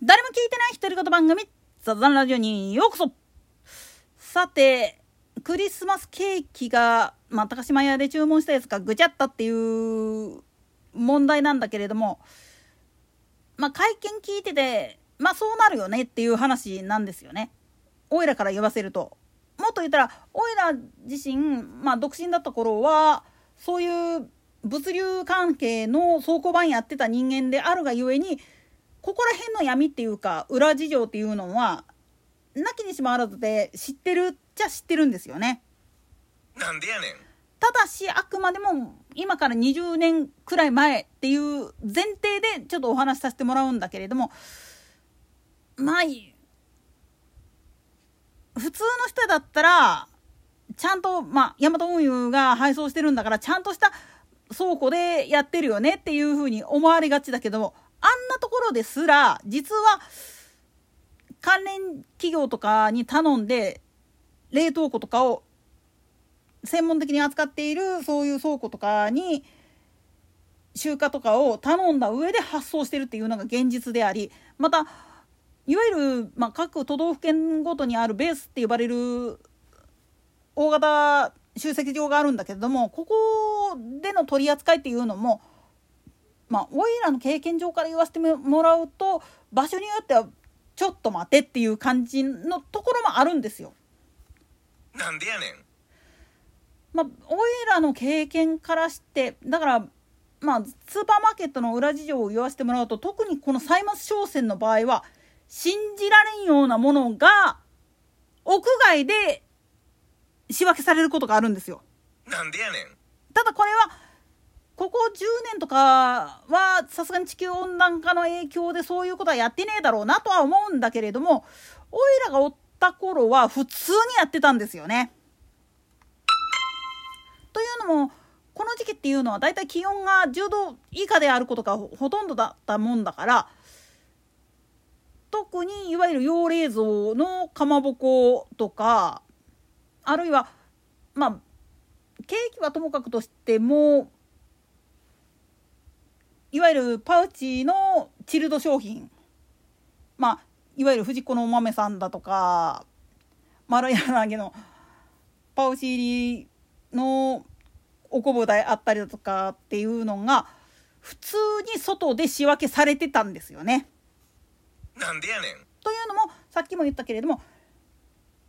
誰も聞いてない独り言番組、ザザンラジオにようこそさて、クリスマスケーキが、まあ、高島屋で注文したやつがぐちゃったっていう問題なんだけれども、まあ、会見聞いてて、まあ、そうなるよねっていう話なんですよね。おいらから言わせると。もっと言ったら、おいら自身、まあ、独身だった頃は、そういう物流関係の倉庫番やってた人間であるがゆえにここら辺の闇っていうか裏事情っていうのはなきにしもあらずで知ってるっちゃ知ってるんですよね。なんでやねん。ただしあくまでも今から20年くらい前っていう前提でちょっとお話しさせてもらうんだけれどもまあ普通の人だったらちゃんとまあヤマト運輸が配送してるんだからちゃんとした倉庫でやってるよねっていうふうに思われがちだけどあんなところですら実は関連企業とかに頼んで冷凍庫とかを専門的に扱っているそういう倉庫とかに集荷とかを頼んだ上で発送してるっていうのが現実でありまたいわゆる、まあ、各都道府県ごとにあるベースって呼ばれる大型集積場があるんだけれどもここでの取り扱いっていうのもまあおいらの経験上から言わせてもらうと場所によってはちょっと待てっていう感じのところもあるんですよ。なんでやねん。まあおいらの経験からしてだからまあスーパーマーケットの裏事情を言わせてもらうと特にこの歳末商戦の場合は信じられんようなものが屋外で仕分けされることがあるんですよ。なんでやねん。ただこれは10年とかはさすがに地球温暖化の影響でそういうことはやってねえだろうなとは思うんだけれどもおいらがおった頃は普通にやってたんですよね。というのもこの時期っていうのはだいたい気温が10度以下であることがほとんどだったもんだから特にいわゆる用冷蔵のかまぼことかあるいはまあケーキはともかくとしてもいわゆるパウチのチルド商品まあいわゆる藤子のお豆さんだとか丸柳のパウチ入りのおこぼであったりだとかっていうのが普通に外で仕分けされてたんですよね。なんでやねん。というのもさっきも言ったけれども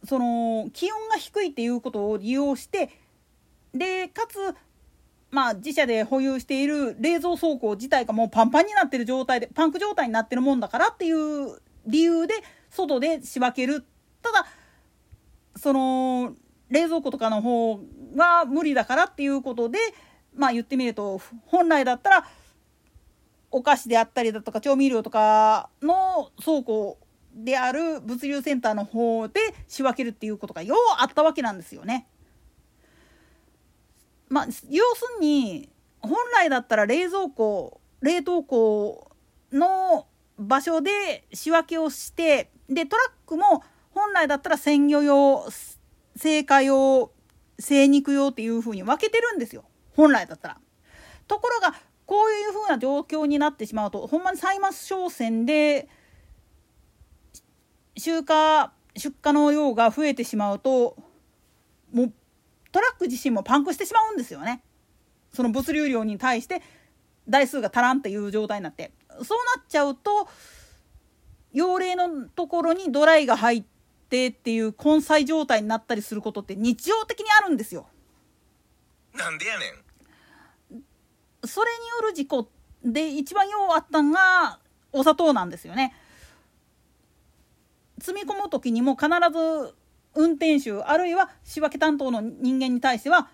その気温が低いっていうことを利用してでかつまあ自社で保有している冷蔵倉庫自体がもうパンパンになってる状態でパンク状態になってるもんだからっていう理由で外で仕分けるただその冷蔵庫とかの方が無理だからっていうことでまあ言ってみると本来だったらお菓子であったりだとか調味料とかの倉庫である物流センターの方で仕分けるっていうことがようあったわけなんですよね。まあ、要するに本来だったら冷蔵庫冷凍庫の場所で仕分けをしてでトラックも本来だったら鮮魚用青果用精肉用っていう風に分けてるんですよ本来だったら。ところがこういう風な状況になってしまうとほんまに歳末商戦で集荷出荷の量が増えてしまうともうトラック自身もパンクしてしまうんですよね。その物流量に対して台数が足らんっていう状態になってそうなっちゃうと用例のところにドライが入ってっていう根菜状態になったりすることって日常的にあるんですよ。なんでやねん。それによる事故で一番ようあったんがお砂糖なんですよね。積み込む時にも必ず運転手あるいは仕分け担当の人間に対しては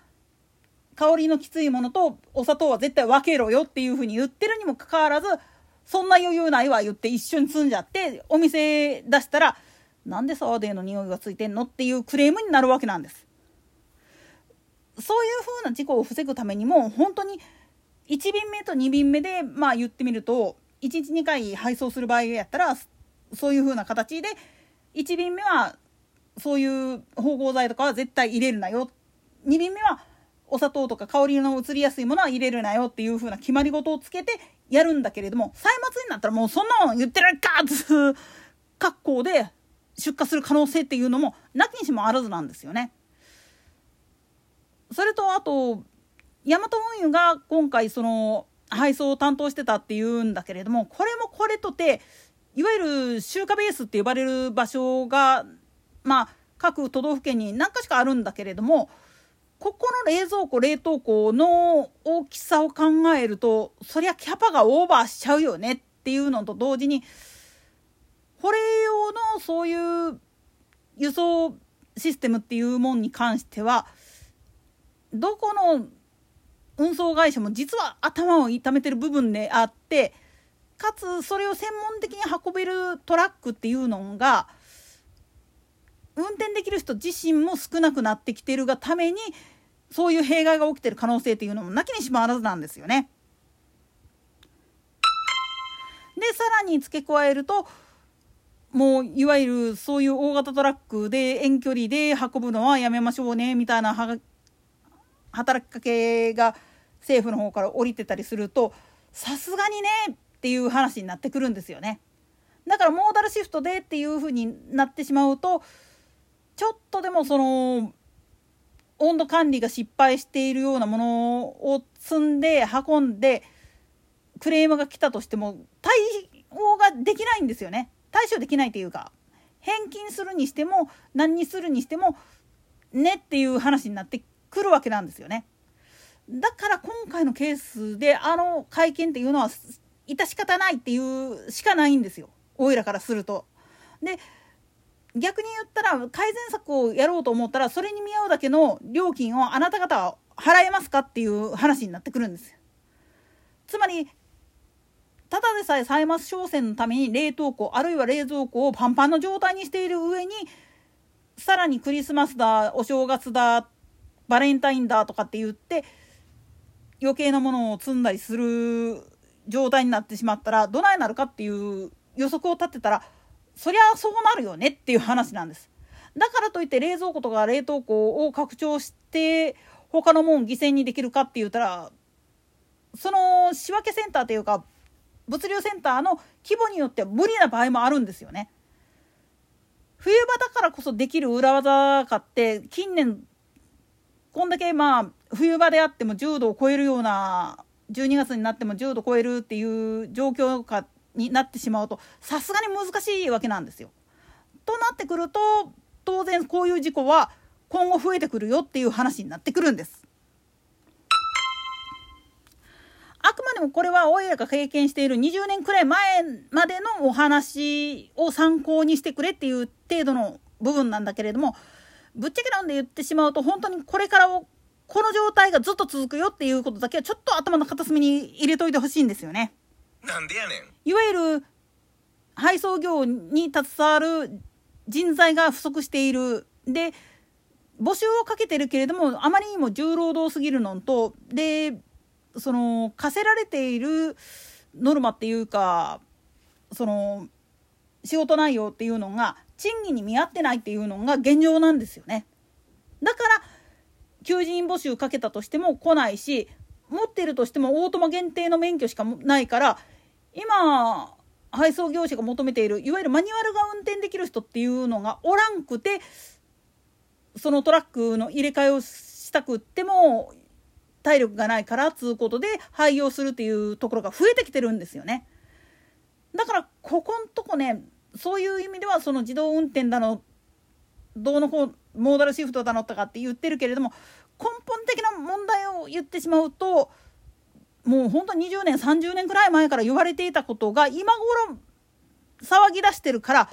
香りのきついものとお砂糖は絶対分けろよっていうふうに言ってるにもかかわらずそんな余裕ないわ言って一緒に積んじゃってお店出したらなんでサワデーの匂いがついてんのっていうクレームになるわけなんです。そういうふうな事故を防ぐためにも本当に1便目と2便目でまあ言ってみると1日2回配送する場合やったらそういうふうな形で1便目はそういう芳香剤とかは絶対入れるなよ2便目はお砂糖とか香りの移りやすいものは入れるなよっていう風な決まり事をつけてやるんだけれども歳末になったらもうそんなの言ってられっかっつう格好で出荷する可能性っていうのもなきにしもあらずなんですよね。それとあとヤマト運輸が今回その配送を担当してたっていうんだけれどもこれもこれとていわゆる集荷ベースって呼ばれる場所がまあ各都道府県に何かしかあるんだけれどもここの冷蔵庫冷凍庫の大きさを考えるとそりゃキャパがオーバーしちゃうよねっていうのと同時に保冷用のそういう輸送システムっていうもんに関してはどこの運送会社も実は頭を痛めてる部分であってかつそれを専門的に運べるトラックっていうのが運転できる人自身も少なくなってきてるがためにそういう弊害が起きてる可能性っていうのもなきにしもあらずなんですよね。でさらに付け加えるともういわゆるそういう大型トラックで遠距離で運ぶのはやめましょうねみたいな働きかけが政府の方から降りてたりするとさすがにねっていう話になってくるんですよね。だからモーダルシフトでっていうふうになってしまうとちょっとでもその温度管理が失敗しているようなものを積んで運んでクレームが来たとしても対応ができないんですよね。対処できないというか返金するにしても何にするにしてもねっていう話になってくるわけなんですよね。だから今回のケースであの会見っていうのは致し方ないっていうしかないんですよ。おいらからすると。で逆に言ったら改善策をやろうと思ったらそれに見合うだけの料金をあなた方は払えますかっていう話になってくるんですよ。つまりただでさえ歳末商戦のために冷凍庫あるいは冷蔵庫をパンパンの状態にしている上にさらにクリスマスだお正月だバレンタインだとかって言って余計なものを積んだりする状態になってしまったらどないなるかっていう予測を立てたらそりゃそうなるよねっていう話なんです。だからといって冷蔵庫とか冷凍庫を拡張して他のもん犠牲にできるかって言ったらその仕分けセンターというか物流センターの規模によっては無理な場合もあるんですよね。冬場だからこそできる裏技かって近年こんだけまあ冬場であっても10度を超えるような12月になっても10度超えるっていう状況下になってしまうとさすがに難しいわけなんですよ。となってくると当然こういう事故は今後増えてくるよっていう話になってくるんです。あくまでもこれはおいらが経験している20年くらい前までのお話を参考にしてくれっていう程度の部分なんだけれどもぶっちゃけなんで言ってしまうと本当にこれからをこの状態がずっと続くよっていうことだけはちょっと頭の片隅に入れといてほしいんですよね。なんでやねんいわゆる配送業に携わる人材が不足しているで募集をかけてるけれどもあまりにも重労働すぎるのとでその課せられているノルマっていうかその仕事内容っていうのが賃金に見合ってないっていうのが現状なんですよね。だから求人募集かけたとしても来ないし持ってるとしてもオートマ限定の免許しかないから今配送業者が求めているいわゆるマニュアルが運転できる人っていうのがおらんくてそのトラックの入れ替えをしたくっても体力がないからつうことで廃業するっていうところが増えてきてるんですよね。だからここんとこねそういう意味ではその自動運転だのどうの方モーダルシフトだのとかって言ってるけれども根本的な問題を言ってしまうともうほんと20年30年くらい前から言われていたことが今頃騒ぎ出してるから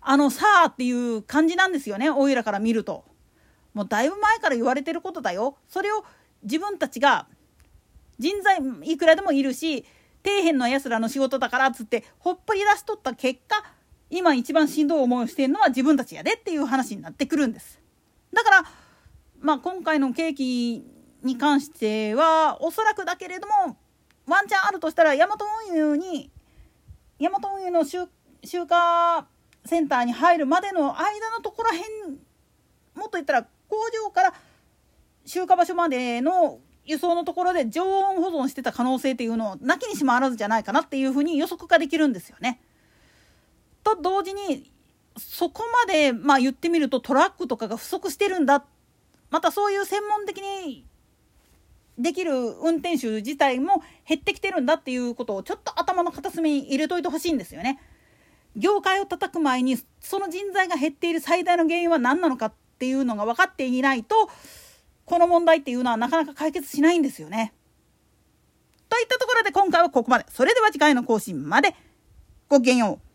あのさあっていう感じなんですよねおいらから見ると。もうだいぶ前から言われてることだよ。それを自分たちが人材いくらでもいるし底辺のやつらの仕事だからっつってほっぽり出しとった結果今一番しんどい思いをしてるのは自分たちやでっていう話になってくるんです。だからまあ今回のケーキに関してはおそらくだけれどもワンチャンあるとしたらヤマト運輸にヤマト運輸の集集荷センターに入るまでの間のところへんもっと言ったら工場から集荷場所までの輸送のところで常温保存してた可能性っていうのをなきにしもあらずじゃないかなっていうふうに予測ができるんですよね。と同時にそこまでまあ言ってみるとトラックとかが不足してるんだってまたそういう専門的にできる運転手自体も減ってきてるんだっていうことをちょっと頭の片隅に入れといてほしいんですよね。業界を叩く前にその人材が減っている最大の原因は何なのかっていうのが分かっていないとこの問題っていうのはなかなか解決しないんですよね。といったところで今回はここまで。それでは次回の更新まで。ごきげんよう。